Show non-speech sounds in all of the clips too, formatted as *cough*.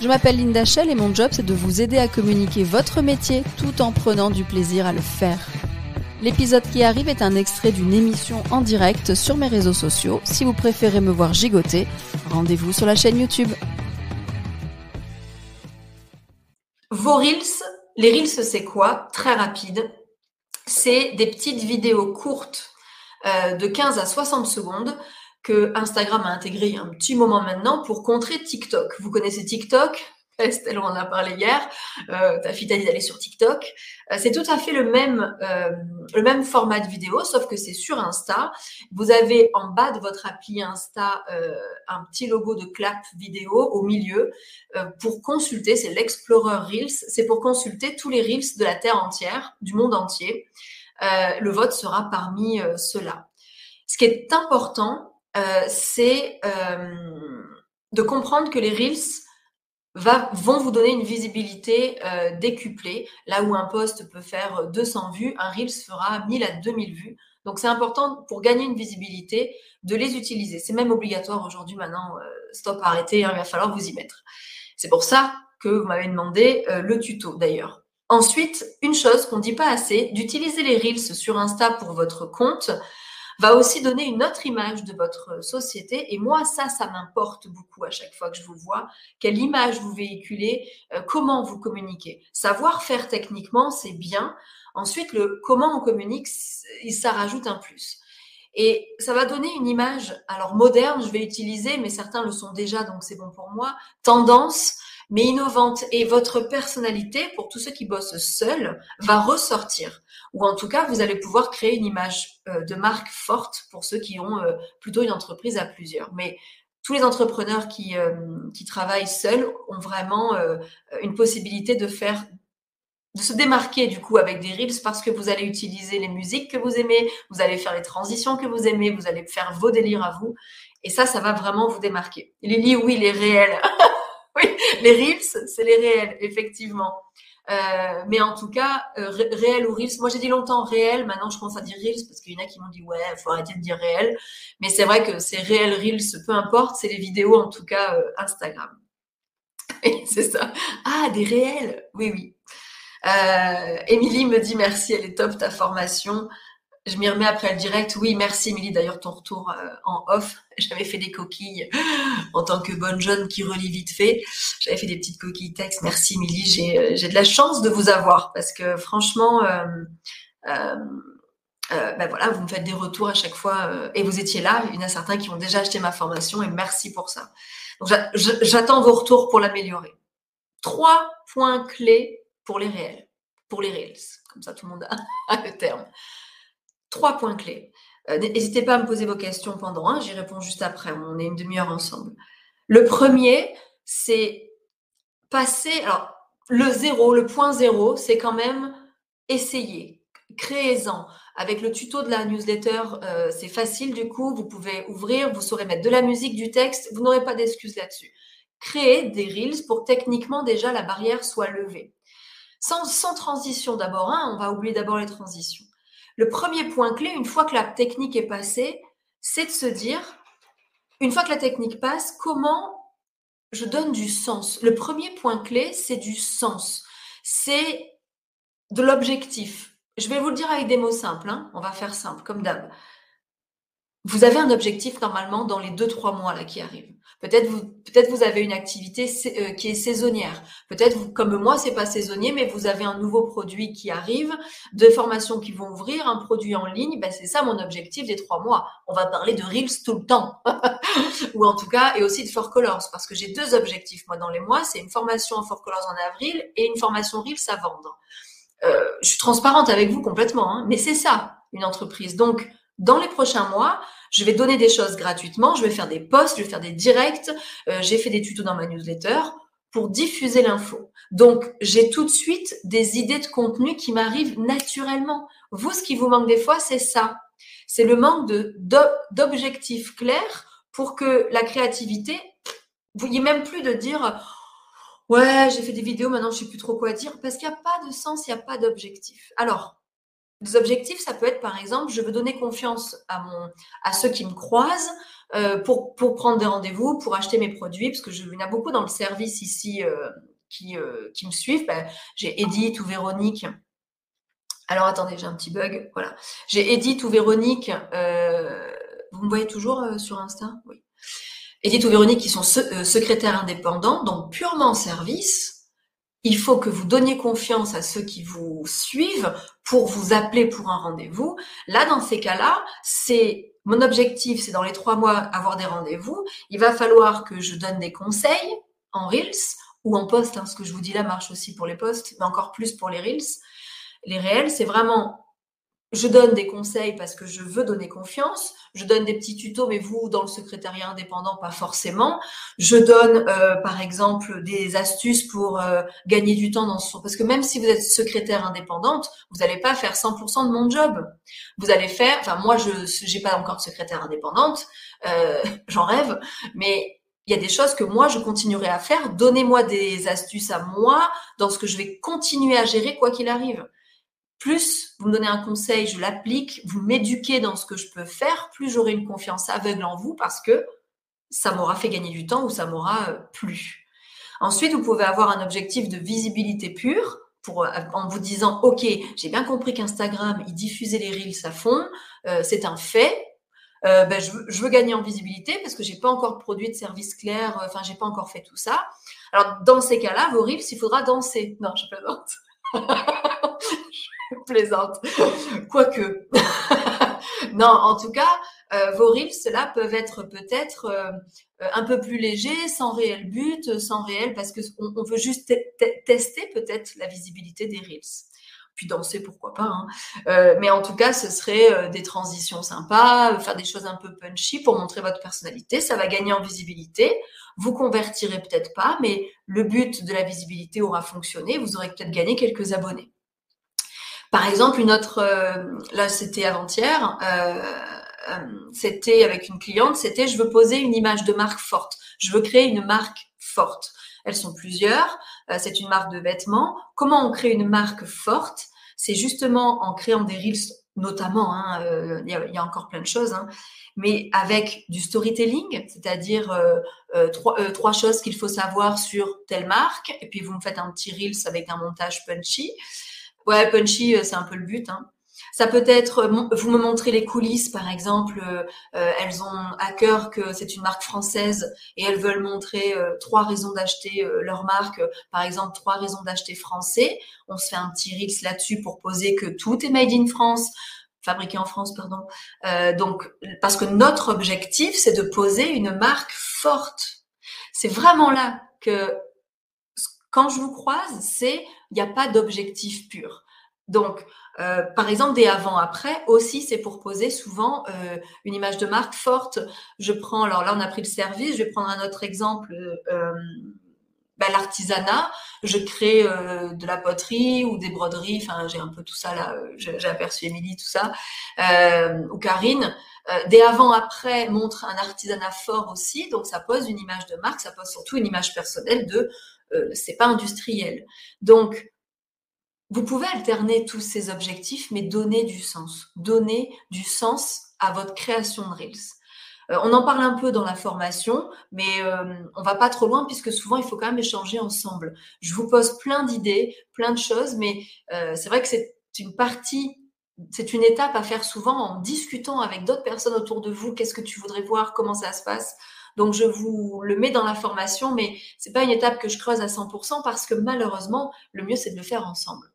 Je m'appelle Linda Shell et mon job c'est de vous aider à communiquer votre métier tout en prenant du plaisir à le faire. L'épisode qui arrive est un extrait d'une émission en direct sur mes réseaux sociaux. Si vous préférez me voir gigoter, rendez-vous sur la chaîne YouTube. Vos Reels, les Reels c'est quoi? Très rapide. C'est des petites vidéos courtes euh, de 15 à 60 secondes que Instagram a intégré un petit moment maintenant pour contrer TikTok. Vous connaissez TikTok? Estelle, on en a parlé hier? Euh, ta fille t'a dit d'aller sur TikTok. Euh, c'est tout à fait le même, euh, le même format de vidéo, sauf que c'est sur Insta. Vous avez en bas de votre appli Insta euh, un petit logo de clap vidéo au milieu euh, pour consulter. C'est l'Explorer Reels. C'est pour consulter tous les Reels de la Terre entière, du monde entier. le vote sera parmi ceux-là. Ce qui est important, c'est de comprendre que les Reels vont vous donner une visibilité euh, décuplée. Là où un post peut faire 200 vues, un Reels fera 1000 à 2000 vues. Donc c'est important pour gagner une visibilité de les utiliser. C'est même obligatoire aujourd'hui maintenant. Euh, stop, arrêtez, hein, il va falloir vous y mettre. C'est pour ça que vous m'avez demandé euh, le tuto d'ailleurs. Ensuite, une chose qu'on ne dit pas assez, d'utiliser les Reels sur Insta pour votre compte va aussi donner une autre image de votre société. Et moi, ça, ça m'importe beaucoup à chaque fois que je vous vois. Quelle image vous véhiculez, euh, comment vous communiquez. Savoir faire techniquement, c'est bien. Ensuite, le comment on communique, ça rajoute un plus. Et ça va donner une image, alors moderne, je vais utiliser, mais certains le sont déjà, donc c'est bon pour moi, tendance, mais innovante. Et votre personnalité, pour tous ceux qui bossent seuls, va ressortir. Ou en tout cas, vous allez pouvoir créer une image euh, de marque forte pour ceux qui ont euh, plutôt une entreprise à plusieurs. Mais tous les entrepreneurs qui, euh, qui travaillent seuls ont vraiment une possibilité de faire de se démarquer du coup avec des reels parce que vous allez utiliser les musiques que vous aimez, vous allez faire les transitions que vous aimez, vous allez faire vos délires à vous. Et ça, ça va vraiment vous démarquer. Lily, oui, les réels. *laughs* oui, les reels, c'est les réels, effectivement. Euh, mais en tout cas, euh, réel ou reels. Moi, j'ai dit longtemps réel. Maintenant, je commence à dire reels parce qu'il y en a qui m'ont dit ouais, faut arrêter de dire réel. Mais c'est vrai que c'est réel, reels, peu importe. C'est les vidéos, en tout cas, euh, Instagram. *laughs* c'est ça. Ah, des réels. Oui, oui. Euh, Émilie me dit merci, elle est top ta formation. Je m'y remets après le direct. Oui, merci Émilie. D'ailleurs, ton retour euh, en off. *laughs* J'avais fait des coquilles *gasps* en tant que bonne jeune qui relit vite fait. J'avais fait des petites coquilles texte. Merci Émilie. J'ai, euh, j'ai de la chance de vous avoir parce que franchement, euh, ben voilà, vous me faites des retours à chaque fois et vous étiez là. Il y en a certains qui ont déjà acheté ma formation et merci pour ça. Donc, j'attends vos retours pour l'améliorer. Trois points clés pour les réels, pour les reels. Comme ça, tout le monde a *laughs* le terme trois points clés. Euh, n'hésitez pas à me poser vos questions pendant un, j'y réponds juste après, on est une demi-heure ensemble. Le premier, c'est passer, alors le zéro, le point zéro, c'est quand même essayer, créez-en. Avec le tuto de la newsletter, euh, c'est facile du coup, vous pouvez ouvrir, vous saurez mettre de la musique, du texte, vous n'aurez pas d'excuses là-dessus. Créez des reels pour techniquement déjà la barrière soit levée. Sans, sans transition d'abord, hein, on va oublier d'abord les transitions. Le premier point clé, une fois que la technique est passée, c'est de se dire, une fois que la technique passe, comment je donne du sens. Le premier point clé, c'est du sens. C'est de l'objectif. Je vais vous le dire avec des mots simples. Hein. On va faire simple, comme d'hab. Vous avez un objectif normalement dans les deux, trois mois là qui arrivent. Peut-être vous, peut-être vous avez une activité euh, qui est saisonnière. Peut-être vous, comme moi, c'est pas saisonnier, mais vous avez un nouveau produit qui arrive, deux formations qui vont ouvrir, un produit en ligne. Ben, c'est ça mon objectif des trois mois. On va parler de Reels tout le temps. *laughs* Ou en tout cas, et aussi de Four Colors. Parce que j'ai deux objectifs, moi, dans les mois. C'est une formation en Four Colors en avril et une formation Reels à vendre. Euh, je suis transparente avec vous complètement, hein, mais c'est ça, une entreprise. Donc, dans les prochains mois, je vais donner des choses gratuitement, je vais faire des posts, je vais faire des directs, euh, j'ai fait des tutos dans ma newsletter pour diffuser l'info. Donc, j'ai tout de suite des idées de contenu qui m'arrivent naturellement. Vous, ce qui vous manque des fois, c'est ça. C'est le manque d'objectifs clairs pour que la créativité, vous n'y même plus de dire ouais, j'ai fait des vidéos, maintenant je sais plus trop quoi dire, parce qu'il n'y a pas de sens, il n'y a pas d'objectif. Alors, les objectifs, ça peut être par exemple, je veux donner confiance à mon, à ceux qui me croisent euh, pour, pour prendre des rendez-vous, pour acheter mes produits, parce que je, il y en a beaucoup dans le service ici euh, qui, euh, qui me suivent. Ben, j'ai Edith ou Véronique. Alors attendez, j'ai un petit bug. Voilà, j'ai Edith ou Véronique. vous me voyez toujours sur Insta? Oui. Edith ou Véronique qui sont secrétaires indépendants, donc purement en service il faut que vous donniez confiance à ceux qui vous suivent pour vous appeler pour un rendez-vous. Là, dans ces cas-là, c'est mon objectif, c'est dans les trois mois avoir des rendez-vous. Il va falloir que je donne des conseils en Reels ou en post. Hein, ce que je vous dis là marche aussi pour les posts, mais encore plus pour les Reels. Les réels, c'est vraiment je donne des conseils parce que je veux donner confiance. Je donne des petits tutos, mais vous, dans le secrétariat indépendant, pas forcément. Je donne, euh, par exemple, des astuces pour euh, gagner du temps dans son... Parce que même si vous êtes secrétaire indépendante, vous n'allez pas faire 100% de mon job. Vous allez faire... Enfin, moi, je n'ai pas encore de secrétaire indépendante. Euh, *laughs* J'en rêve. Mais il y a des choses que moi, je continuerai à faire. Donnez-moi des astuces à moi dans ce que je vais continuer à gérer quoi qu'il arrive plus vous me donnez un conseil, je l'applique, vous m'éduquez dans ce que je peux faire, plus j'aurai une confiance aveugle en vous parce que ça m'aura fait gagner du temps ou ça m'aura euh, plu. Ensuite, vous pouvez avoir un objectif de visibilité pure pour, euh, en vous disant, OK, j'ai bien compris qu'Instagram, il diffusait les reels à fond, euh, c'est un fait. ben, je, veux, gagner en visibilité parce que j'ai pas encore produit de service clair, enfin, j'ai pas encore fait tout ça. Alors, dans ces cas-là, vos reels, il faudra danser. Non, je plaisante. *laughs* plaisante. Quoique. *laughs* non, en tout cas, euh, vos reels, cela peuvent être peut-être euh, un peu plus légers, sans réel but, sans réel, parce que on, veut juste tester peut-être la visibilité des reels. Puis danser, pourquoi pas. Hein. Euh, mais en tout cas, ce serait des transitions sympas, faire des choses un peu punchy pour montrer votre personnalité. Ça va gagner en visibilité. Vous convertirez peut-être pas, mais le but de la visibilité aura fonctionné. Vous aurez peut-être gagné quelques abonnés. Par exemple, une autre, euh, là c'était avant-hier, euh, euh, c'était avec une cliente, c'était je veux poser une image de marque forte, je veux créer une marque forte. Elles sont plusieurs, c'est une marque de vêtements. Comment on crée une marque forte? C'est justement en créant des reels notamment, hein, il, y a, encore plein de choses, hein, mais avec du storytelling, c'est-à-dire trois, trois, choses qu'il faut savoir sur telle marque, et puis vous me faites un petit reels avec un montage punchy. Ouais, punchy, euh, c'est un peu le but. Hein. Ça peut être, euh, vous me montrez les coulisses, par exemple, euh, elles ont à cœur que c'est une marque française et elles veulent montrer trois raisons d'acheter leur marque, par exemple trois raisons d'acheter français. On se fait un petit rix là-dessus pour poser que tout est made in France, fabriqué en France, pardon. donc, parce que notre objectif, c'est de poser une marque forte. C'est vraiment là que quand je vous croise, c'est il n'y a pas d'objectif pur. Donc, euh, par exemple, des avant-après aussi, c'est pour poser souvent euh, une image de marque forte. Je prends, alors là, on a pris le service, je vais prendre un autre exemple, euh, bah, l'artisanat. Je crée de la poterie ou des broderies, enfin, j'ai un peu tout ça là, j'ai aperçu Émilie, tout ça, ou Karine. des avant-après montrent un artisanat fort aussi, donc ça pose une image de marque, ça pose surtout une image personnelle de euh, c'est pas industriel. Donc, vous pouvez alterner tous ces objectifs, mais donner du sens. Donner du sens à votre création de Reels. Euh, on en parle un peu dans la formation, mais euh, on va pas trop loin puisque souvent il faut quand même échanger ensemble. Je vous pose plein d'idées, plein de choses, mais c'est vrai que c'est une partie, c'est une étape à faire souvent en discutant avec d'autres personnes autour de vous. Qu'est-ce que tu voudrais voir? Comment ça se passe? Donc je vous le mets dans la formation, mais c'est pas une étape que je creuse à 100% parce que malheureusement, le mieux c'est de le faire ensemble.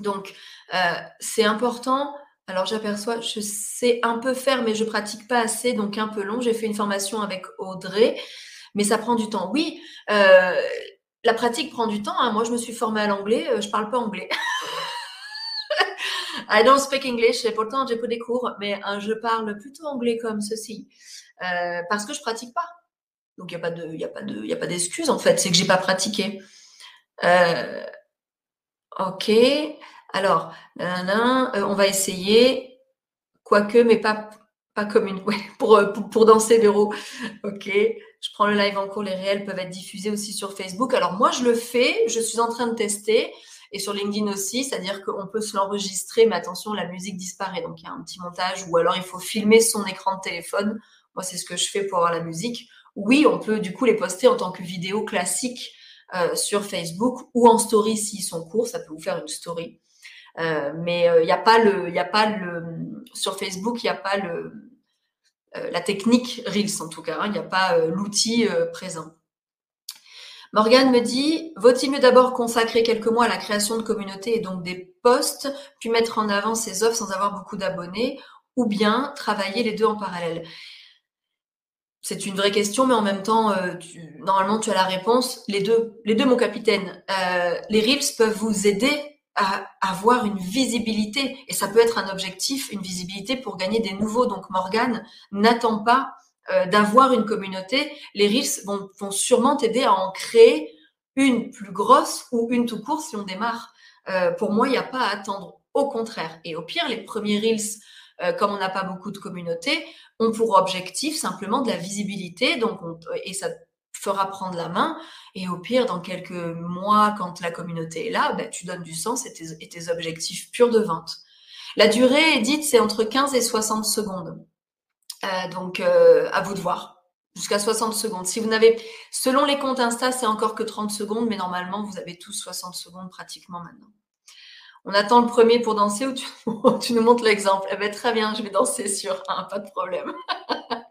Donc euh, c'est important. Alors j'aperçois, je sais un peu faire, mais je pratique pas assez, donc un peu long. J'ai fait une formation avec Audrey, mais ça prend du temps. Oui, euh, la pratique prend du temps. Hein. Moi, je me suis formée à l'anglais, euh, je parle pas anglais. *laughs* I don't speak English, et pourtant j'ai pris des cours, mais je parle plutôt anglais comme ceci. Euh, parce que je pratique pas. Donc il n'y a pas de, de, d'excuse en fait. C'est que j'ai pas pratiqué. Euh, ok. Alors, euh, on va essayer. Quoique, mais pas, pas comme une, *laughs* ouais, pour, pour, pour danser l'euro. Ok. Je prends le live en cours. Les réels peuvent être diffusés aussi sur Facebook. Alors moi, je le fais. Je suis en train de tester et sur LinkedIn aussi, c'est-à-dire qu'on peut se l'enregistrer, mais attention, la musique disparaît. Donc il y a un petit montage, ou alors il faut filmer son écran de téléphone. Moi, c'est ce que je fais pour avoir la musique. Oui, on peut du coup les poster en tant que vidéo classique euh, sur Facebook ou en story s'ils sont courts, ça peut vous faire une story. Euh, mais il euh, n'y a pas le, il a pas le, sur Facebook, il n'y a pas le, la technique Reels en tout cas, hein. il n'y a pas l'outil présent. Morgane me dit, vaut-il mieux d'abord consacrer quelques mois à la création de communautés et donc des posts, puis mettre en avant ses offres sans avoir beaucoup d'abonnés, ou bien travailler les deux en parallèle? C'est une vraie question, mais en même temps, euh, normalement, tu as la réponse. Les deux, les deux, mon capitaine. Euh, les Reels peuvent vous aider à avoir une visibilité, et ça peut être un objectif, une visibilité pour gagner des nouveaux. Donc, Morgane, n'attends pas euh, d'avoir une communauté, les Reels vont, vont sûrement t'aider à en créer une plus grosse ou une tout court si on démarre. Euh, pour moi, il n'y a pas à attendre. Au contraire. Et au pire, les premiers Reels, euh, comme on n'a pas beaucoup de communautés, ont pour objectif simplement de la visibilité. Donc, et ça fera prendre la main. Et au pire, dans quelques mois, quand la communauté est là, ben, tu donnes du sens et tes, et tes objectifs purs de vente. La durée dite, c'est entre 15 et 60 secondes. Euh, donc, euh, à vous de voir. Jusqu'à 60 secondes. Si vous n'avez, selon les comptes Insta, c'est encore que 30 secondes, mais normalement, vous avez tous 60 secondes pratiquement maintenant. On attend le premier pour danser ou tu, *laughs* nous montres l'exemple? Eh bien, très bien, je vais danser sur un, pas de problème.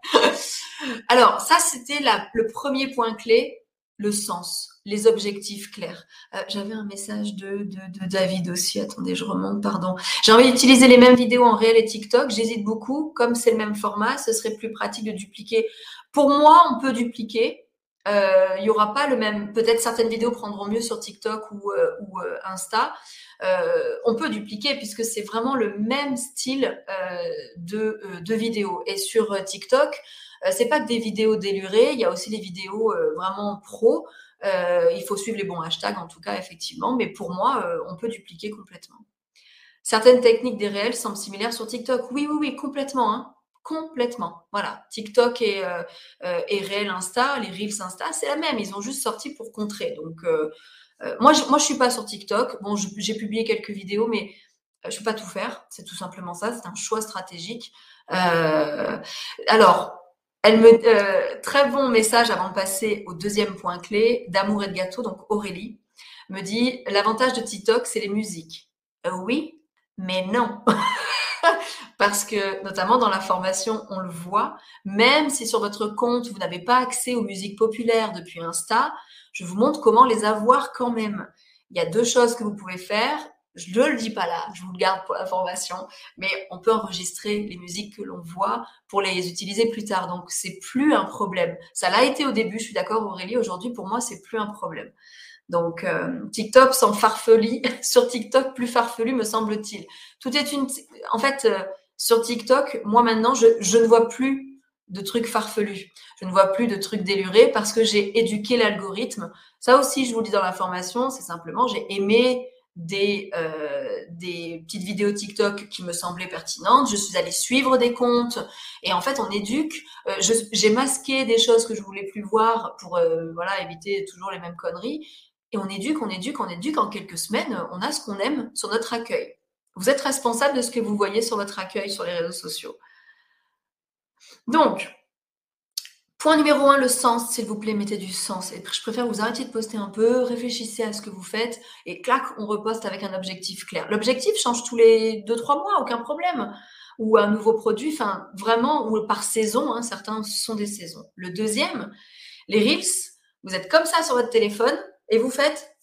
*laughs* Alors, ça, c'était le premier point clé, le sens les objectifs clairs. Euh, j'avais un message de, David aussi. Attendez, je remonte, pardon. J'ai envie d'utiliser les mêmes vidéos en réel et TikTok. J'hésite beaucoup. Comme c'est le même format, ce serait plus pratique de dupliquer. Pour moi, on peut dupliquer. Euh, il y aura pas le même. Peut-être certaines vidéos prendront mieux sur TikTok ou, euh, ou euh, Insta. on peut dupliquer puisque c'est vraiment le même style de, de vidéo. Et sur TikTok, c'est pas que des vidéos délurées. Il y a aussi des vidéos vraiment pro. Euh, il faut suivre les bons hashtags, en tout cas, effectivement. Mais pour moi, euh, on peut dupliquer complètement. Certaines techniques des réels semblent similaires sur TikTok. Oui, oui, oui, complètement. Hein. Complètement. Voilà. TikTok et, euh, et réel Insta, les Reels Insta, c'est la même. Ils ont juste sorti pour contrer. Donc, moi, je, moi, suis pas sur TikTok. Bon, j'ai publié quelques vidéos, mais je peux pas tout faire. C'est tout simplement ça. C'est un choix stratégique. alors, elle me euh, très bon message avant de passer au deuxième point clé d'amour et de gâteau. Donc Aurélie me dit l'avantage de TikTok c'est les musiques. Euh, oui, mais non. *laughs* Parce que notamment dans la formation, on le voit, même si sur votre compte vous n'avez pas accès aux musiques populaires depuis Insta, je vous montre comment les avoir quand même. Il y a deux choses que vous pouvez faire. Je ne le dis pas là, je vous le garde pour la formation, mais on peut enregistrer les musiques que l'on voit pour les utiliser plus tard. Donc, c'est plus un problème. Ça l'a été au début, je suis d'accord Aurélie, aujourd'hui, pour moi, c'est plus un problème. Donc, euh, TikTok sans farfelu, *laughs* sur TikTok, plus farfelu, me semble-t-il. Tout est une... En fait, euh, sur TikTok, moi maintenant, je, je ne vois plus de trucs farfelus. Je ne vois plus de trucs délurés parce que j'ai éduqué l'algorithme. Ça aussi, je vous le dis dans la formation, c'est simplement, j'ai aimé des, euh, des petites vidéos TikTok qui me semblaient pertinentes. Je suis allée suivre des comptes et en fait on éduque. Euh, j'ai masqué des choses que je voulais plus voir pour euh, voilà éviter toujours les mêmes conneries. Et on éduque, on éduque, on éduque. En quelques semaines, on a ce qu'on aime sur notre accueil. Vous êtes responsable de ce que vous voyez sur votre accueil sur les réseaux sociaux. Donc, Point numéro un, le sens, s'il vous plaît, mettez du sens. Et je préfère vous arrêter de poster un peu, réfléchissez à ce que vous faites et clac, on reposte avec un objectif clair. L'objectif change tous les deux, trois mois, aucun problème. Ou un nouveau produit, enfin vraiment, ou par saison, hein, certains sont des saisons. Le deuxième, les Reels, vous êtes comme ça sur votre téléphone et vous faites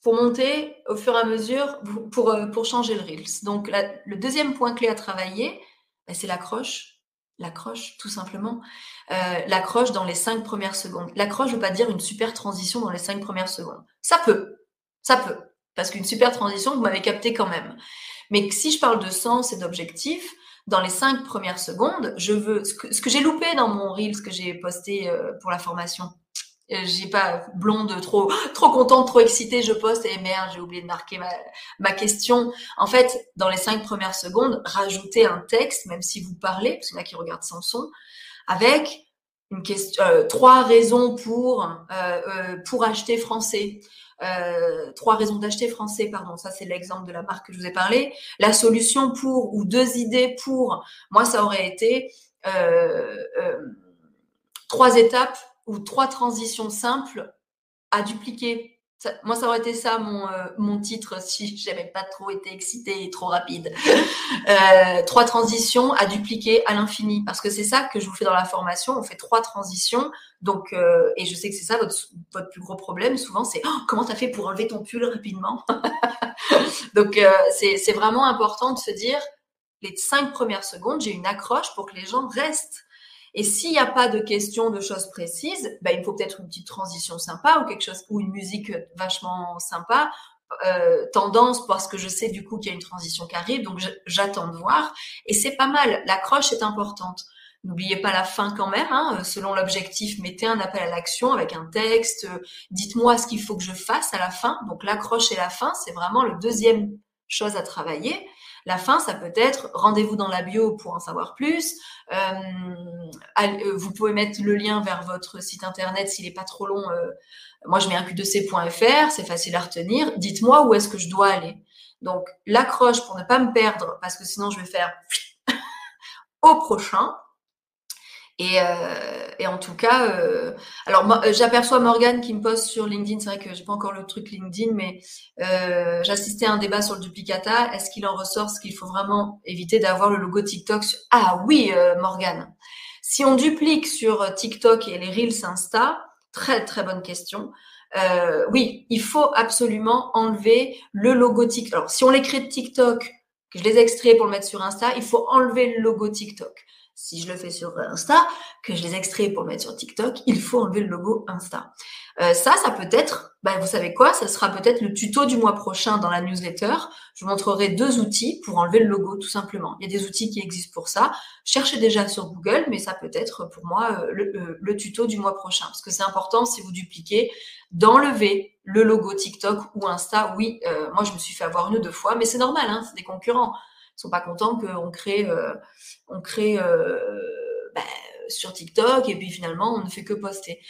pour monter au fur et à mesure, pour, euh, pour changer le Reels. Donc le deuxième point clé à travailler, ben, c'est l'accroche L'accroche, tout simplement. Euh, l'accroche dans les cinq premières secondes. L'accroche ne veut pas dire une super transition dans les cinq premières secondes. Ça peut, ça peut. Parce qu'une super transition, vous m'avez capté quand même. Mais si je parle de sens et d'objectif, dans les cinq premières secondes, je veux ce que, ce que j'ai loupé dans mon reel, ce que j'ai posté euh, pour la formation. Euh, j'ai pas blonde trop *gasps* trop contente, trop excitée, je poste et merde, j'ai oublié de marquer ma, ma question. En fait, dans les cinq premières secondes, rajoutez un texte, même si vous parlez, parce qu'il y en a qui regardent sans son, avec une question, euh, trois raisons pour euh, pour acheter français. Trois raisons d'acheter français, pardon, ça c'est l'exemple de la marque que je vous ai parlé. La solution pour ou deux idées pour, moi ça aurait été trois étapes ou trois transitions simples à dupliquer moi, ça aurait été ça mon, euh, mon titre *laughs* si j'avais pas trop été excitée et trop rapide. Euh, trois transitions à dupliquer à l'infini, parce que c'est ça que je vous fais dans la formation. On fait trois transitions, donc euh, et je sais que c'est ça votre, votre plus gros problème. Souvent, c'est oh, comment t'as fait pour enlever ton pull rapidement? *laughs* donc c'est vraiment important de se dire les cinq premières secondes, j'ai une accroche pour que les gens restent. Et s'il n'y a pas de questions, de choses précises, ben, il faut peut-être une petite transition sympa ou quelque chose ou une musique vachement sympa. Euh, tendance parce que je sais du coup qu'il y a une transition qui arrive, donc j'attends de voir. Et c'est pas mal. L'accroche est importante. N'oubliez pas la fin quand même. Hein, selon l'objectif, mettez un appel à l'action avec un texte. Dites-moi ce qu'il faut que je fasse à la fin. Donc l'accroche et la fin, c'est vraiment le deuxième chose à travailler. La fin, ça peut être rendez-vous dans la bio pour en savoir plus. Euh, euh, vous pouvez mettre le lien vers votre site internet s'il n'est pas trop long. Euh, moi, je mets un q2c.fr, c'est facile à retenir. Dites-moi où est-ce que je dois aller. Donc, l'accroche pour ne pas me perdre, parce que sinon je vais faire *laughs* au prochain. Et, euh, et, en tout cas, euh, alors euh, j'aperçois Morgane qui me poste sur LinkedIn. C'est vrai que j'ai pas encore le truc LinkedIn, mais j'assistais à un débat sur le duplicata. Est-ce qu'il en ressort ce qu'il faut vraiment éviter d'avoir le logo TikTok. Ah oui, Morgane. Si on duplique sur TikTok et les reels Insta, très très bonne question. Oui, il faut absolument enlever le logo TikTok. Alors, si on les crée de TikTok, que je les extrais pour le mettre sur Insta, il faut enlever le logo TikTok si je le fais sur Insta, que je les extrais pour mettre sur TikTok, il faut enlever le logo Insta. Euh, ça, ça peut être, bah, vous savez quoi, ça sera peut-être le tuto du mois prochain dans la newsletter. Je vous montrerai deux outils pour enlever le logo, tout simplement. Il y a des outils qui existent pour ça. Cherchez déjà sur Google, mais ça peut être pour moi euh, le, euh, tuto du mois prochain, parce que c'est important si vous dupliquez d'enlever le logo TikTok ou Insta. Oui, euh, moi je me suis fait avoir une ou deux fois, mais c'est normal, hein, c'est des concurrents sont pas contents qu'on crée, euh, on crée euh, bah, sur TikTok et puis finalement on ne fait que poster.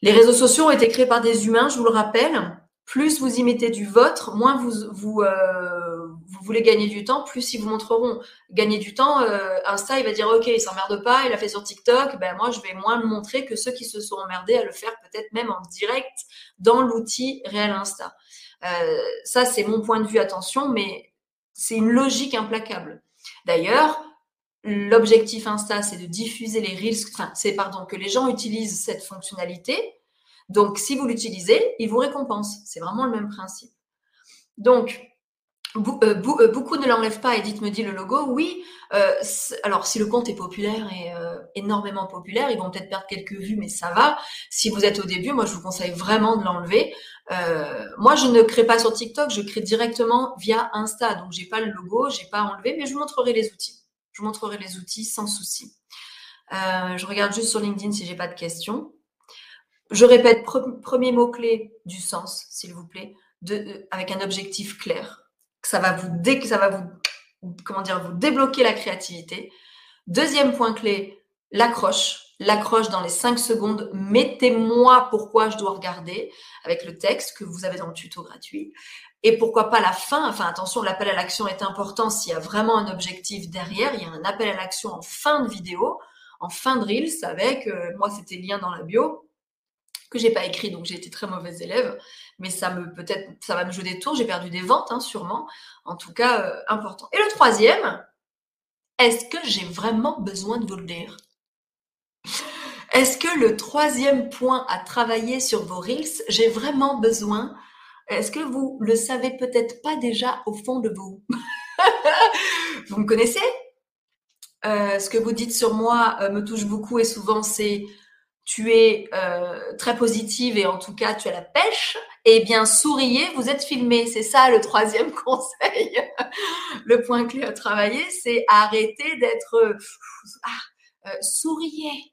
Les réseaux sociaux ont été créés par des humains, je vous le rappelle. Plus vous y mettez du vôtre, moins vous, vous, euh, vous voulez gagner du temps, plus ils vous montreront. Gagner du temps, euh, Insta, il va dire, OK, il s'emmerde pas, il a fait sur TikTok, ben moi, je vais moins le montrer que ceux qui se sont emmerdés à le faire peut-être même en direct dans l'outil réel Insta. Euh, ça, c'est mon point de vue, attention, mais c'est une logique implacable. D'ailleurs, l'objectif Insta, c'est de diffuser les reels, enfin, c'est pardon, que les gens utilisent cette fonctionnalité. Donc, si vous l'utilisez, ils vous récompensent. C'est vraiment le même principe. Donc, euh, euh, beaucoup ne l'enlèvent pas. Edith me dit le logo. Oui. Euh, alors, si le compte est populaire et énormément populaire, ils vont peut-être perdre quelques vues, mais ça va. Si vous êtes au début, moi, je vous conseille vraiment de l'enlever. Moi, je ne crée pas sur TikTok, je crée directement via Insta. Donc, j'ai pas le logo, j'ai pas enlevé, mais je vous montrerai les outils. Je vous montrerai les outils sans souci. je regarde juste sur LinkedIn si j'ai pas de questions. Je répète, premier mot clé du sens, s'il vous plaît, de, avec un objectif clair ça va vous ça va vous comment dire vous débloquer la créativité. Deuxième point clé, l'accroche. L'accroche dans les cinq secondes. Mettez-moi pourquoi je dois regarder avec le texte que vous avez dans le tuto gratuit. Et pourquoi pas la fin Enfin, attention, l'appel à l'action est important s'il y a vraiment un objectif derrière. Il y a un appel à l'action en fin de vidéo, en fin de Reels avec, euh, moi c'était lien dans la bio, que j'ai pas écrit, donc j'ai été très mauvaise élève mais ça me peut-être ça va me jouer des tours. J'ai perdu des ventes, hein, sûrement. En tout cas, euh, important. Et le troisième, est-ce que j'ai vraiment besoin de vous le dire? Est-ce que le troisième point à travailler sur vos reels, j'ai vraiment besoin? Est-ce que vous le savez peut-être pas déjà au fond de vous? *laughs* Vous me connaissez? Euh, Ce que vous dites sur moi euh, me touche beaucoup et souvent c'est tu es euh, très positive et en tout cas tu as la pêche Eh bien, souriez, vous êtes filmé. C'est ça le troisième *laughs* conseil. le point clé à travailler, c'est arrêter d'être... Ah, souriez.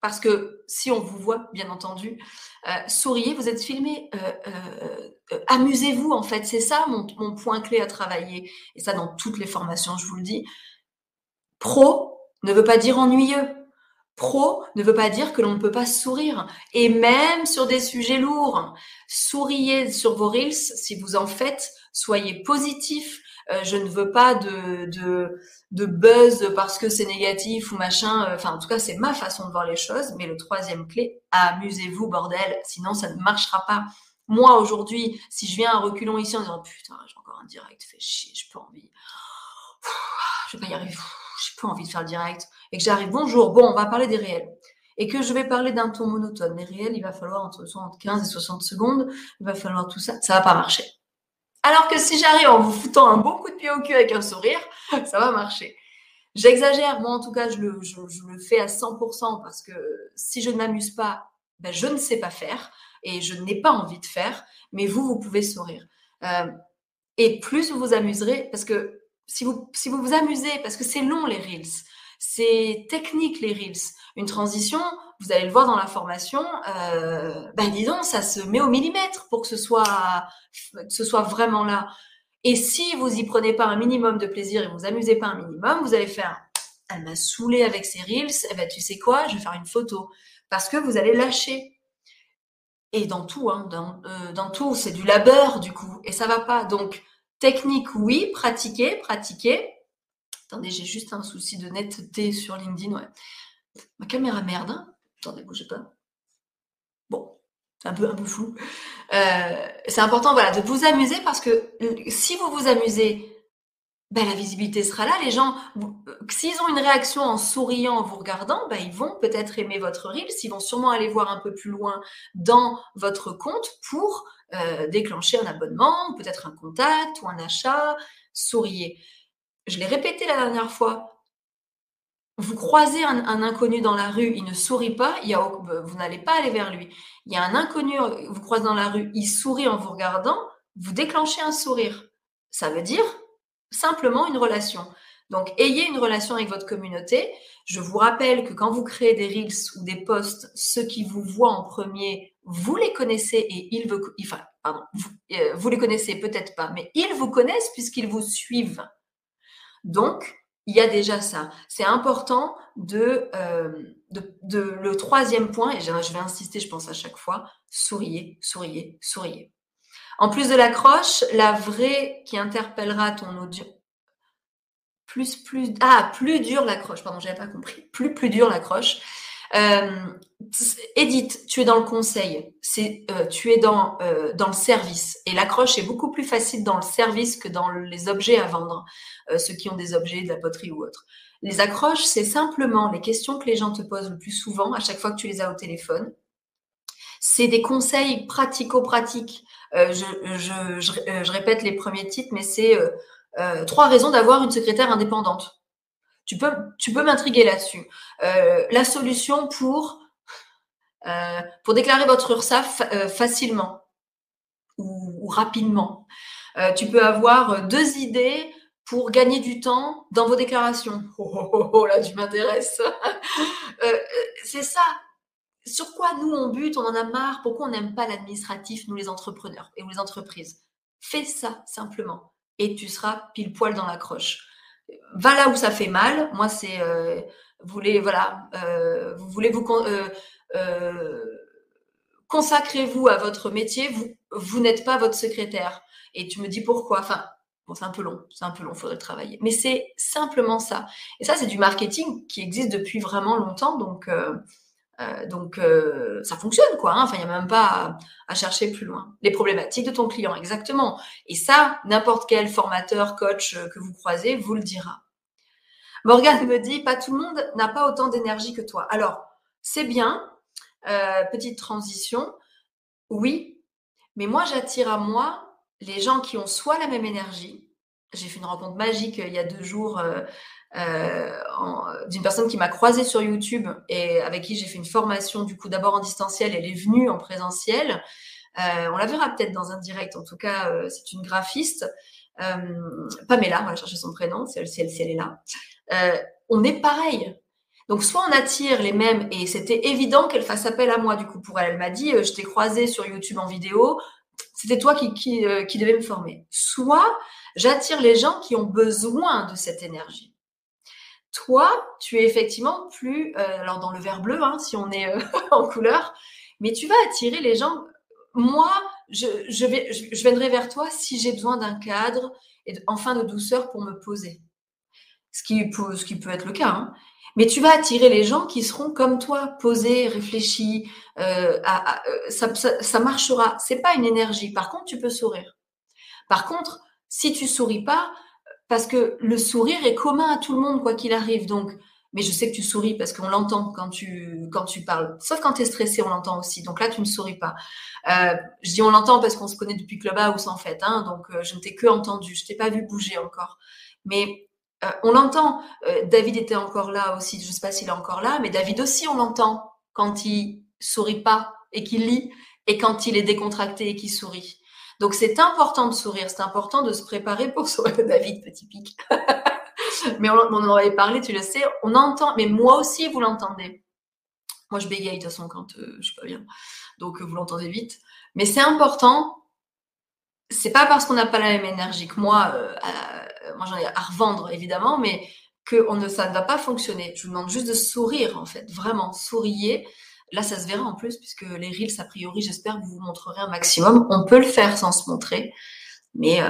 Parce que si on vous voit, bien entendu, euh, souriez, vous êtes filmé. Amusez-vous, en fait. C'est ça mon point clé à travailler. Et ça, dans toutes les formations, je vous le dis. Pro ne veut pas dire ennuyeux Pro ne veut pas dire que l'on ne peut pas sourire. Et même sur des sujets lourds, souriez sur vos reels si vous en faites, soyez positif. Euh, je ne veux pas de, buzz parce que c'est négatif ou machin. Euh, enfin, en tout cas, c'est ma façon de voir les choses. Mais le troisième clé, amusez-vous, bordel. Sinon, ça ne marchera pas. Moi, aujourd'hui, si je viens à reculons ici en disant putain, j'ai encore un direct, fait chier, j'ai pas envie. Je vais pas y arriver. J'ai pas envie de faire le direct et que j'arrive, bonjour, bon, on va parler des réels. Et que je vais parler d'un ton monotone. Les réels, il va falloir entre 75 et 60 secondes, il va falloir tout ça, ça va pas marcher. Alors que si j'arrive en vous foutant un bon coup de pied au cul avec un sourire, ça va marcher. J'exagère, moi en tout cas, je le, fais à 100% parce que si je ne m'amuse pas, ben, je ne sais pas faire et je n'ai pas envie de faire, mais vous, vous pouvez sourire. Euh, et plus vous vous amuserez, parce que si vous, si vous vous amusez, parce que c'est long les reels, c'est technique les reels. Une transition, vous allez le voir dans la formation, euh, ben dis ça se met au millimètre pour que ce soit, que ce soit vraiment là. Et si vous y prenez pas un minimum de plaisir et vous amusez pas un minimum, vous allez faire, elle m'a saoulé avec ses reels, eh ben tu sais quoi, je vais faire une photo parce que vous allez lâcher. Et dans tout, hein, dans, euh, dans tout, c'est du labeur du coup, et ça va pas. Donc technique, oui, pratiquer, pratiquer. Attendez, j'ai juste un souci de netteté sur LinkedIn. Ma caméra merde. Hein. Attendez, bougez pas. Bon, c'est un peu, un peu flou. Euh, c'est important voilà, de vous amuser parce que si vous vous amusez, ben, la visibilité sera là. Les gens, s'ils ont une réaction en souriant, en vous regardant, ben, ils vont peut-être aimer votre reel. Ils vont sûrement aller voir un peu plus loin dans votre compte pour euh, déclencher un abonnement, peut-être un contact ou un achat. Souriez je l'ai répété la dernière fois, vous croisez un, inconnu dans la rue, il ne sourit pas, il y a, vous n'allez pas aller vers lui. Il y a un inconnu, vous croisez dans la rue, il sourit en vous regardant, vous déclenchez un sourire. Ça veut dire simplement une relation. Donc, ayez une relation avec votre communauté. Je vous rappelle que quand vous créez des reels ou des posts, ceux qui vous voient en premier, vous les connaissez et ils vous, enfin, pardon, vous, euh, vous les connaissez peut-être pas, mais ils vous connaissent puisqu'ils vous suivent. Donc, il y a déjà ça. C'est important de, euh, de, le troisième point, et je vais insister, je pense à chaque fois, souriez, souriez, souriez. En plus de l'accroche, la vraie qui interpellera ton audience, plus, plus, ah, plus dur l'accroche, pardon, j'avais pas compris, plus, plus dur l'accroche, euh, Edith, tu es dans le conseil, c'est euh, tu es dans euh, dans le service et l'accroche est beaucoup plus facile dans le service que dans les objets à vendre, euh, ceux qui ont des objets de la poterie ou autre. Les accroches, c'est simplement les questions que les gens te posent le plus souvent à chaque fois que tu les as au téléphone. C'est des conseils pratico-pratiques. Je, je, je, je, répète les premiers titres, mais c'est trois raisons d'avoir une secrétaire indépendante. Tu peux, tu peux m'intriguer là-dessus. Euh, la solution pour, euh, pour déclarer votre URSAF euh, facilement ou, rapidement. tu peux avoir deux idées pour gagner du temps dans vos déclarations. *laughs* Oh, oh, oh, oh là, tu m'intéresses. *laughs* c'est ça. Sur quoi nous on bute, on en a marre? Pourquoi on n'aime pas l'administratif, nous les entrepreneurs et les entreprises? Fais ça simplement et tu seras pile poil dans la croche va là où ça fait mal. Moi, c'est euh, vous voulez voilà, euh, vous voulez vous euh, consacrez-vous à votre métier. Vous vous n'êtes pas votre secrétaire. Et tu me dis pourquoi. Enfin, bon, c'est un peu long, c'est un peu long, faudrait travailler. Mais c'est simplement ça. Et ça, c'est du marketing qui existe depuis vraiment longtemps. Donc euh, donc, euh, ça fonctionne, quoi. Hein. Enfin, il n'y a même pas à, chercher plus loin. Les problématiques de ton client, exactement. Et ça, n'importe quel formateur, coach euh, que vous croisez vous le dira. Morgane me dit, pas tout le monde n'a pas autant d'énergie que toi. Alors, c'est bien, petite transition, oui, mais moi, j'attire à moi les gens qui ont soit la même énergie. J'ai fait une rencontre magique il y a deux jours euh, d'une personne qui m'a croisée sur YouTube et avec qui j'ai fait une formation du coup d'abord en distanciel, elle est venue en présentiel. on la verra peut-être dans un direct. En tout cas, c'est une graphiste. Pamela, on va chercher son prénom, si elle, si elle, est là. on est pareil. Donc, soit on attire les mêmes, et c'était évident qu'elle fasse appel à moi, du coup, pour elle. Elle m'a dit, je t'ai croisé sur YouTube en vidéo, c'était toi qui, qui, qui devais me former. Soit j'attire les gens qui ont besoin de cette énergie. Toi, tu es effectivement plus, euh, alors dans le vert bleu, hein, si on est euh, *laughs* en couleur, mais tu vas attirer les gens. Moi, je, je, vais, je, viendrai vers toi si j'ai besoin d'un cadre et enfin de douceur pour me poser. Ce qui peut, ce qui peut être le cas. Hein. Mais tu vas attirer les gens qui seront comme toi, posés, réfléchis. Euh, euh, ça, ça, ça marchera. C'est pas une énergie. Par contre, tu peux sourire. Par contre, si tu souris pas, parce que le sourire est commun à tout le monde, quoi qu'il arrive. Donc, mais je sais que tu souris parce qu'on l'entend quand tu, quand tu parles. Sauf quand tu es stressé, on l'entend aussi. Donc là, tu ne souris pas. Euh, je dis on l'entend parce qu'on se connaît depuis Clubhouse en fait. Hein, donc euh, je ne t'ai que entendu. Je t'ai pas vu bouger encore. Mais euh, on l'entend. David était encore là aussi. Je ne sais pas s'il est encore là, mais David aussi, on l'entend quand il sourit pas et qu'il lit et quand il est décontracté et qu'il sourit. Donc c'est important de sourire, c'est important de se préparer pour *laughs* sourire. David, petit pic. *laughs* mais on, en avait parlé, tu le sais, on entend, mais moi aussi vous l'entendez. Moi je bégaye de toute façon quand euh, je suis pas bien, donc euh, vous l'entendez vite. Mais c'est important. C'est pas parce qu'on n'a pas la même énergie que moi, euh, moi j'en ai à revendre évidemment, mais que ça ne va pas fonctionner. Je vous demande juste de sourire en fait, vraiment souriez Là, ça se verra en plus, puisque les Reels, a priori, j'espère que vous vous montrerez un maximum. On peut le faire sans se montrer, mais euh,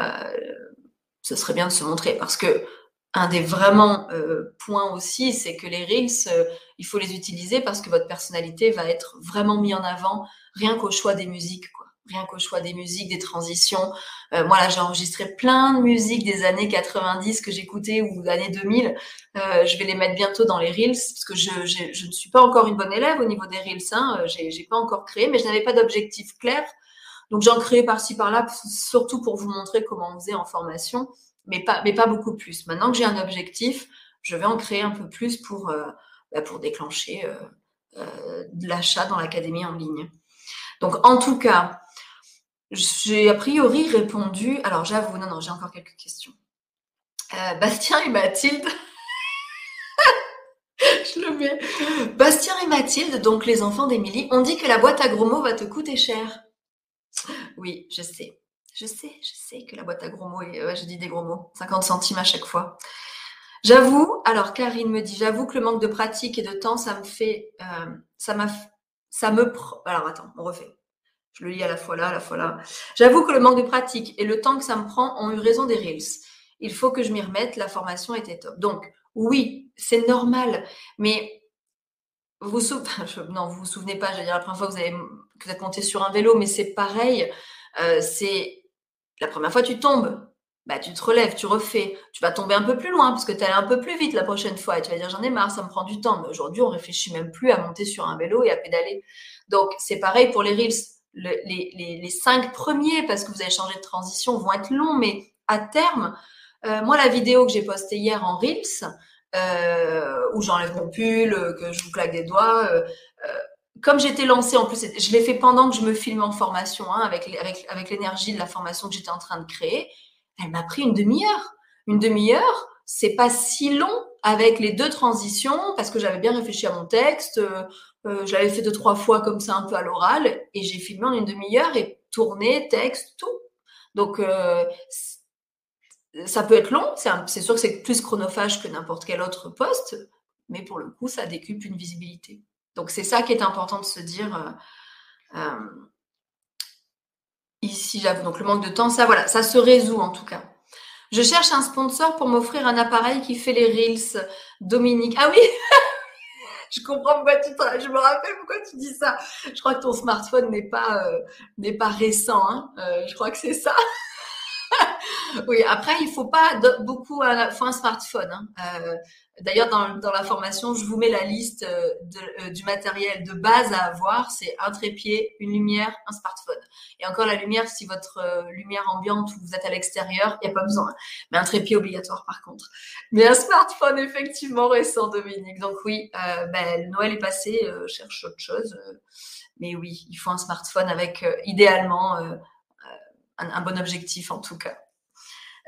ce serait bien de se montrer parce que un des vraiment euh, points aussi, c'est que les Reels, euh, il faut les utiliser parce que votre personnalité va être vraiment mise en avant rien qu'au choix des musiques. Rien qu'au choix des musiques, des transitions. Euh, moi, là, j'ai enregistré plein de musiques des années 90 que j'écoutais ou années 2000. Euh, je vais les mettre bientôt dans les Reels parce que je, je, ne suis pas encore une bonne élève au niveau des Reels. Hein. Euh, j'ai pas encore créé, mais je n'avais pas d'objectif clair. Donc, j'en créais par-ci, par-là, surtout pour vous montrer comment on faisait en formation, mais pas, mais pas beaucoup plus. Maintenant que j'ai un objectif, je vais en créer un peu plus pour, euh, bah, pour déclencher euh, de l'achat dans l'académie en ligne. Donc, en tout cas, j'ai a priori répondu. Alors, j'avoue, non, non, j'ai encore quelques questions. Euh, Bastien et Mathilde. *laughs* Je le mets. Bastien et Mathilde, donc les enfants d'Émilie, ont dit que la boîte à gros mots va te coûter cher. Oui, je sais. Je sais, je sais que la boîte à gros mots, est, je dis des gros mots, 50 centimes à chaque fois. J'avoue, alors Karine me dit, j'avoue que le manque de pratique et de temps, ça me fait, euh, ça m'a, ça me, alors attends, on refait. Je le lis à la fois là, à la fois là. J'avoue que le manque de pratique et le temps que ça me prend ont eu raison des Reels. Il faut que je m'y remette, la formation était top. Donc, oui, c'est normal, mais vous souvenez, *laughs* non, vous souvenez pas, j'allais dire la première fois que vous, avez, monté sur un vélo, mais c'est pareil. Euh, c'est la première fois tu tombes, bah, tu te relèves, tu refais. Tu vas tomber un peu plus loin parce que tu allé un peu plus vite la prochaine fois et tu vas dire j'en ai marre, ça me prend du temps. Mais aujourd'hui, on réfléchit même plus à monter sur un vélo et à pédaler. Donc, c'est pareil pour les Reels les, cinq premiers, parce que vous avez changé de transition, vont être longs, mais à terme, euh, moi, la vidéo que j'ai postée hier en Reels, euh, où j'enlève mon pull, euh, que je vous claque des doigts, comme j'étais lancée, en plus, je l'ai fait pendant que je me filme en formation, hein, avec, avec, avec l'énergie de la formation que j'étais en train de créer, elle m'a pris une demi-heure. Une demi-heure, c'est pas si long avec les deux transitions, parce que j'avais bien réfléchi à mon texte, euh, je l'avais fait deux, trois fois comme ça, un peu à l'oral, et j'ai filmé en une demi-heure et tourné, texte, tout. Donc, euh, ça peut être long, c'est sûr que c'est plus chronophage que n'importe quel autre poste, mais pour le coup, ça décupe une visibilité. Donc, c'est ça qui est important de se dire. Euh, ici, j'avoue. Donc, le manque de temps, ça, voilà, ça se résout en tout cas. Je cherche un sponsor pour m'offrir un appareil qui fait les reels. Dominique. Ah oui *laughs* je comprends pourquoi tu je me rappelle pourquoi tu dis ça. Je crois que ton smartphone n'est pas euh, n'est pas récent. Hein. Euh, je crois que c'est ça. *laughs* oui, après, il faut pas beaucoup, il faut un smartphone. Hein. Euh, D'ailleurs, dans, la formation, je vous mets la liste euh, euh, du matériel de base à avoir. C'est un trépied, une lumière, un smartphone. Et encore la lumière, si votre lumière ambiante ou vous êtes à l'extérieur, il n'y a pas besoin. Mais un trépied obligatoire par contre. Mais un smartphone effectivement récent, Dominique. Donc oui, ben, le Noël est passé, cherche autre chose. mais oui, il faut un smartphone avec idéalement un bon objectif en tout cas.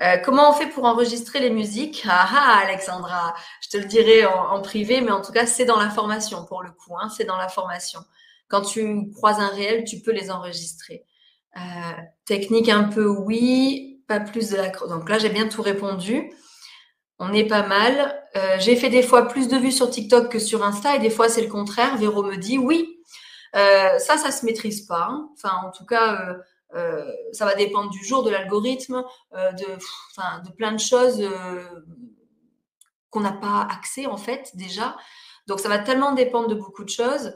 Euh, comment on fait pour enregistrer les musiques? Ah ah, Alexandra, je te le dirai en, privé, mais en tout cas, c'est dans la formation pour le coup. Hein, c'est dans la formation. Quand tu croises un réel, tu peux les enregistrer. Euh, technique un peu oui, pas plus de la. Donc là, j'ai bien tout répondu. On est pas mal. Euh, j'ai fait des fois plus de vues sur TikTok que sur Insta et des fois c'est le contraire. Véro me dit oui. ça, ça se maîtrise pas. Hein. Enfin, en tout cas, euh, ça va dépendre du jour, de l'algorithme, euh, de, plein de choses euh, qu'on n'a pas accès en fait déjà. Donc ça va tellement dépendre de beaucoup de choses.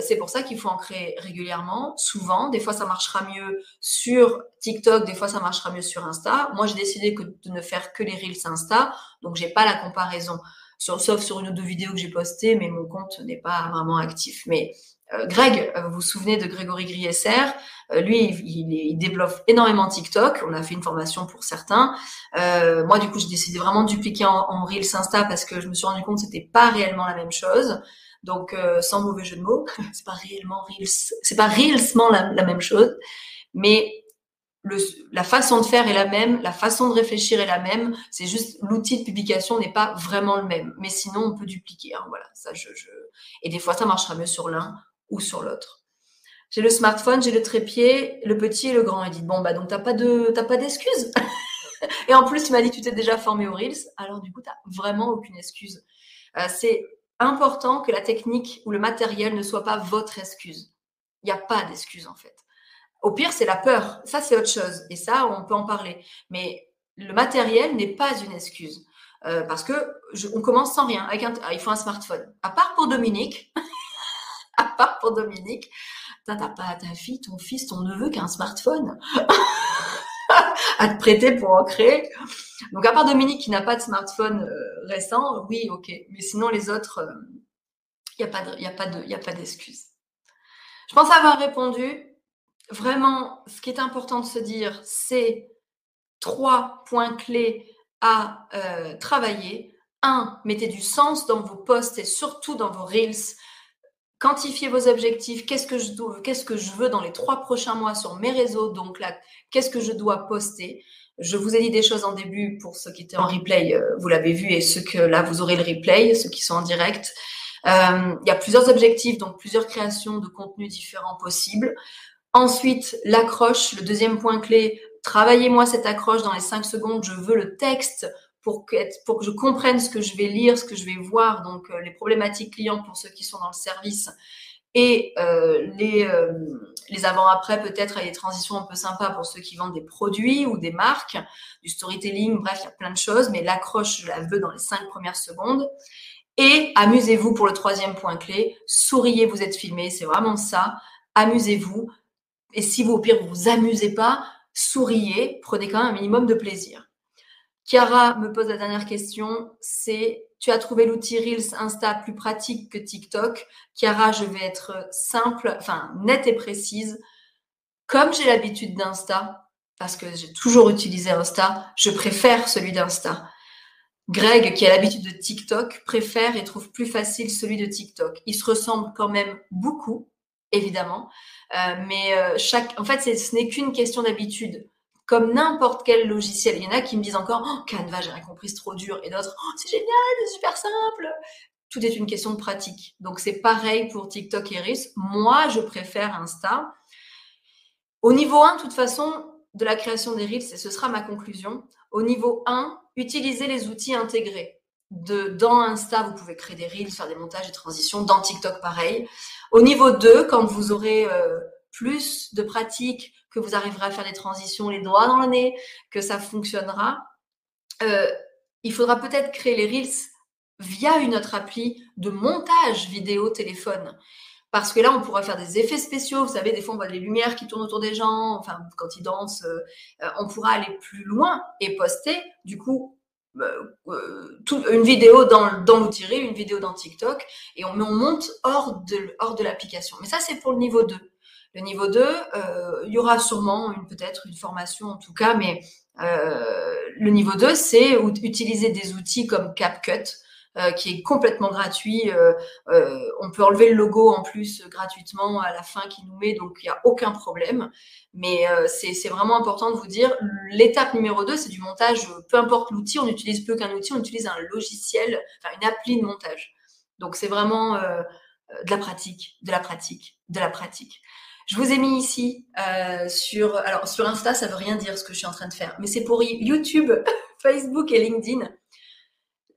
c'est pour ça qu'il faut en créer régulièrement, souvent. Des fois ça marchera mieux sur TikTok, des fois ça marchera mieux sur Insta. Moi j'ai décidé de ne faire que les reels Insta, donc j'ai pas la comparaison, sauf sur une ou deux vidéos que j'ai postées, mais mon compte n'est pas vraiment actif. Mais Greg, euh, vous vous souvenez de Grégory Griesser? Euh, Lui, il, développe énormément TikTok. On a fait une formation pour certains. moi, du coup, j'ai décidé vraiment de dupliquer en, Reels Insta parce que je me suis rendu compte que c'était pas réellement la même chose. Donc, sans mauvais jeu de mots, *laughs* c'est pas réellement Reels, c'est pas réellement la, la, même chose, mais le, la façon de faire est la même, la façon de réfléchir est la même. C'est juste l'outil de publication n'est pas vraiment le même. Mais sinon, on peut dupliquer. Hein, voilà, ça, je, je... Et des fois, ça marchera mieux sur l'un ou sur l'autre. J'ai le smartphone, j'ai le trépied, le petit et le grand. Il dit bon bah donc t'as pas de t'as pas d'excuses. *laughs* et en plus, tu m'as dit tu t'es déjà formé aux reels. Alors du coup, t'as vraiment aucune excuse. Euh, c'est important que la technique ou le matériel ne soit pas votre excuse. Il n'y a pas d'excuse en fait. Au pire, c'est la peur. Ça, c'est autre chose. Et ça, on peut en parler. Mais le matériel n'est pas une excuse. Euh, parce que on commence sans rien. Il faut un smartphone. À part pour Dominique, *laughs* *laughs* à part pour Dominique. T'as pas ta fille, ton fils, ton neveu qui a un smartphone *laughs* à te prêter pour en créer. Donc à part Dominique qui n'a pas de smartphone euh, récent, oui, ok. Mais sinon les autres, il euh, n'y a pas d'excuse. Je pense avoir répondu. Vraiment, ce qui est important de se dire, c'est trois points clés à euh, travailler. Un, mettez du sens dans vos posts et surtout dans vos reels. Quantifiez vos objectifs. Qu'est-ce que je veux dans les trois prochains mois sur mes réseaux Donc là, qu'est-ce que je dois poster Je vous ai dit des choses en début pour ceux qui étaient en replay, euh, vous l'avez vu, et ceux que là vous aurez le replay, ceux qui sont en direct. Euh, il y a plusieurs objectifs, donc plusieurs créations de contenus différents possibles. Ensuite, l'accroche, le deuxième point clé. Travaillez-moi cette accroche dans les cinq secondes. Je veux le texte pour que, pour que je comprenne ce que je vais lire, ce que je vais voir, donc euh, les problématiques clients pour ceux qui sont dans le service et euh, les, euh, les avant-après peut-être et les transitions un peu sympas pour ceux qui vendent des produits ou des marques, du storytelling, bref, il y a plein de choses, mais l'accroche, je la veux dans les cinq premières secondes. Et amusez-vous pour le troisième point clé, souriez, vous êtes filmé, c'est vraiment ça, amusez-vous. Et si vous, au pire, vous vous amusez pas, souriez, prenez quand même un minimum de plaisir. Chiara me pose la dernière question, c'est tu as trouvé l'outil Reels Insta plus pratique que TikTok? Chiara, je vais être simple, enfin nette et précise. Comme j'ai l'habitude d'Insta, parce que j'ai toujours utilisé Insta, je préfère celui d'Insta. Greg, qui a l'habitude de TikTok, préfère et trouve plus facile celui de TikTok. Ils se ressemblent quand même beaucoup, évidemment, euh, mais euh, chaque, en fait, ce n'est qu'une question d'habitude comme n'importe quel logiciel. Il y en a qui me disent encore oh, Canva, j'ai rien compris, c'est trop dur. Et d'autres oh, c'est génial, c'est super simple. Tout est une question de pratique. Donc c'est pareil pour TikTok et Reels. Moi, je préfère Insta. Au niveau 1, de toute façon, de la création des Reels, et ce sera ma conclusion. Au niveau 1, utilisez les outils intégrés. De, dans Insta, vous pouvez créer des Reels, faire des montages, des transitions. Dans TikTok, pareil. Au niveau 2, quand vous aurez euh, plus de pratique, que vous arriverez à faire des transitions les doigts dans le nez, que ça fonctionnera. Euh, il faudra peut-être créer les Reels via une autre appli de montage vidéo téléphone. parce que là, on pourrait faire des effets spéciaux. Vous savez, des fois, on voit des lumières qui tournent autour des gens. Enfin, quand ils dansent, euh, euh, on pourra aller plus loin et poster, du coup, une vidéo dans, dans l'outil une vidéo dans TikTok, et on, on monte hors de, hors de l'application. Mais ça, c'est pour le niveau 2. Le niveau 2, il y aura sûrement une peut-être une formation en tout cas, mais le niveau 2, c'est utiliser des outils comme CapCut, euh, qui est complètement gratuit. Euh, euh, on peut enlever le logo en plus gratuitement à la fin qui nous met, donc il n'y a aucun problème. Mais c'est vraiment important de vous dire, l'étape numéro 2, c'est du montage, peu importe l'outil, on n'utilise plus qu'un outil, on utilise un logiciel, enfin une appli de montage. Donc c'est vraiment de la pratique, de la pratique, de la pratique. Je vous ai mis ici euh, sur alors sur Insta, ça veut rien dire ce que je suis en train de faire, mais c'est pour YouTube, *laughs* Facebook et LinkedIn.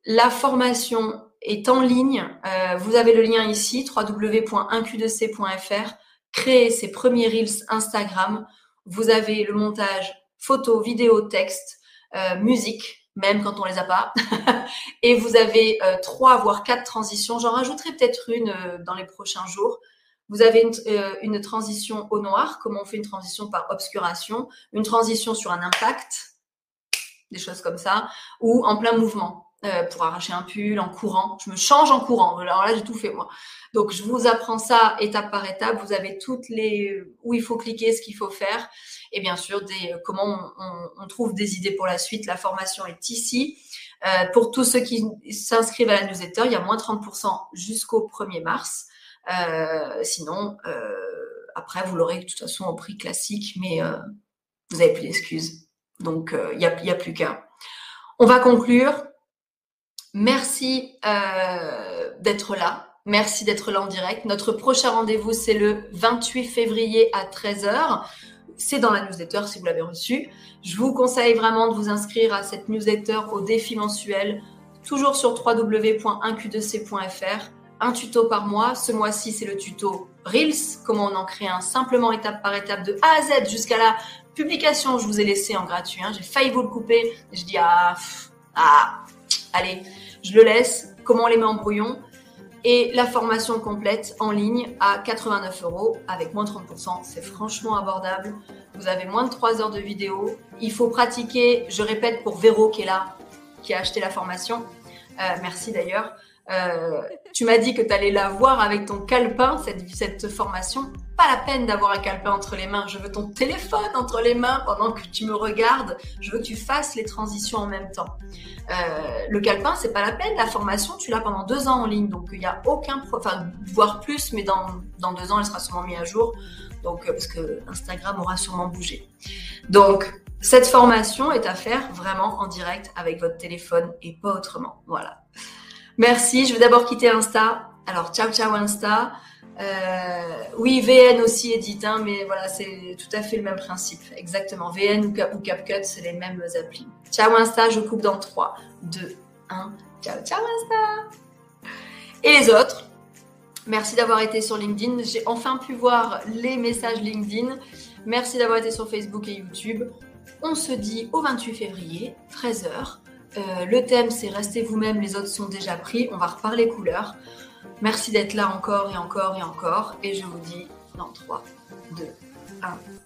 La formation est en ligne. Euh, vous avez le lien ici, www.1q2c.fr. Créer ses premiers Reels Instagram. Vous avez le montage photo, vidéo, texte, euh, musique, même quand on les a pas. *laughs* et vous avez euh, trois voire quatre transitions. J'en rajouterai peut-être une dans les prochains jours. Vous avez une, une, transition au noir, comment on fait une transition par obscuration, une transition sur un impact, des choses comme ça, ou en plein mouvement. Euh, pour arracher un pull en courant. Je me change en courant. Alors là, j'ai tout fait moi. Donc, je vous apprends ça étape par étape. Vous avez toutes les où il faut cliquer, ce qu'il faut faire, et bien sûr des comment on, trouve des idées pour la suite. La formation est ici. Euh, pour tous ceux qui s'inscrivent à la newsletter, il y a moins 30% jusqu'au 1er mars. Euh, sinon, après, vous l'aurez de toute façon au prix classique, mais vous n'avez plus d'excuses. Donc, il n'y a, plus qu'à. On va conclure. Merci euh, d'être là. Merci d'être là en direct. Notre prochain rendez-vous, c'est le 28 février à 13h. C'est dans la newsletter si vous l'avez reçu. Je vous conseille vraiment de vous inscrire à cette newsletter au défi mensuel, toujours sur www.1q2c.fr. Un tuto par mois. Ce mois-ci, c'est le tuto Reels, comment on en crée un simplement étape par étape de A à Z jusqu'à la publication. Je vous ai laissé en gratuit. Hein. J'ai failli vous le couper. Je dis ah, ah allez, je le laisse, comment on les met en brouillon? Et la formation complète en ligne à 89 euros avec moins 30%. C'est franchement abordable. Vous avez moins de 3 heures de vidéo. Il faut pratiquer, je répète pour Véro qui est là, qui a acheté la formation. Euh, merci d'ailleurs. Euh, tu m'as dit que tu allais la voir avec ton calepin, cette, cette formation. Pas la peine d'avoir un calepin entre les mains. Je veux ton téléphone entre les mains pendant que tu me regardes. Je veux que tu fasses les transitions en même temps. Euh, le calepin, c'est pas la peine. La formation, tu l'as pendant deux ans en ligne. Donc, il n'y a aucun, enfin, voire plus, mais dans, dans deux ans, elle sera sûrement mise à jour. Donc, euh, parce que Instagram aura sûrement bougé. Donc, cette formation est à faire vraiment en direct avec votre téléphone et pas autrement. Voilà. Merci. Je vais d'abord quitter Insta. Alors, ciao, ciao Insta. Euh, oui, VN aussi Edith, hein, mais voilà, c'est tout à fait le même principe. Exactement. VN ou, ou CapCut, c'est les mêmes applis. Ciao Insta, je coupe dans 3, 2, 1. Ciao, ciao Insta. Et les autres, merci d'avoir été sur LinkedIn. J'ai enfin pu voir les messages LinkedIn. Merci d'avoir été sur Facebook et YouTube. On se dit au 28 février, 13h. Euh, le thème, c'est Restez vous-même, les autres sont déjà pris. On va reparler couleurs. Merci d'être là encore et encore et encore. Et je vous dis dans 3, 2, 1.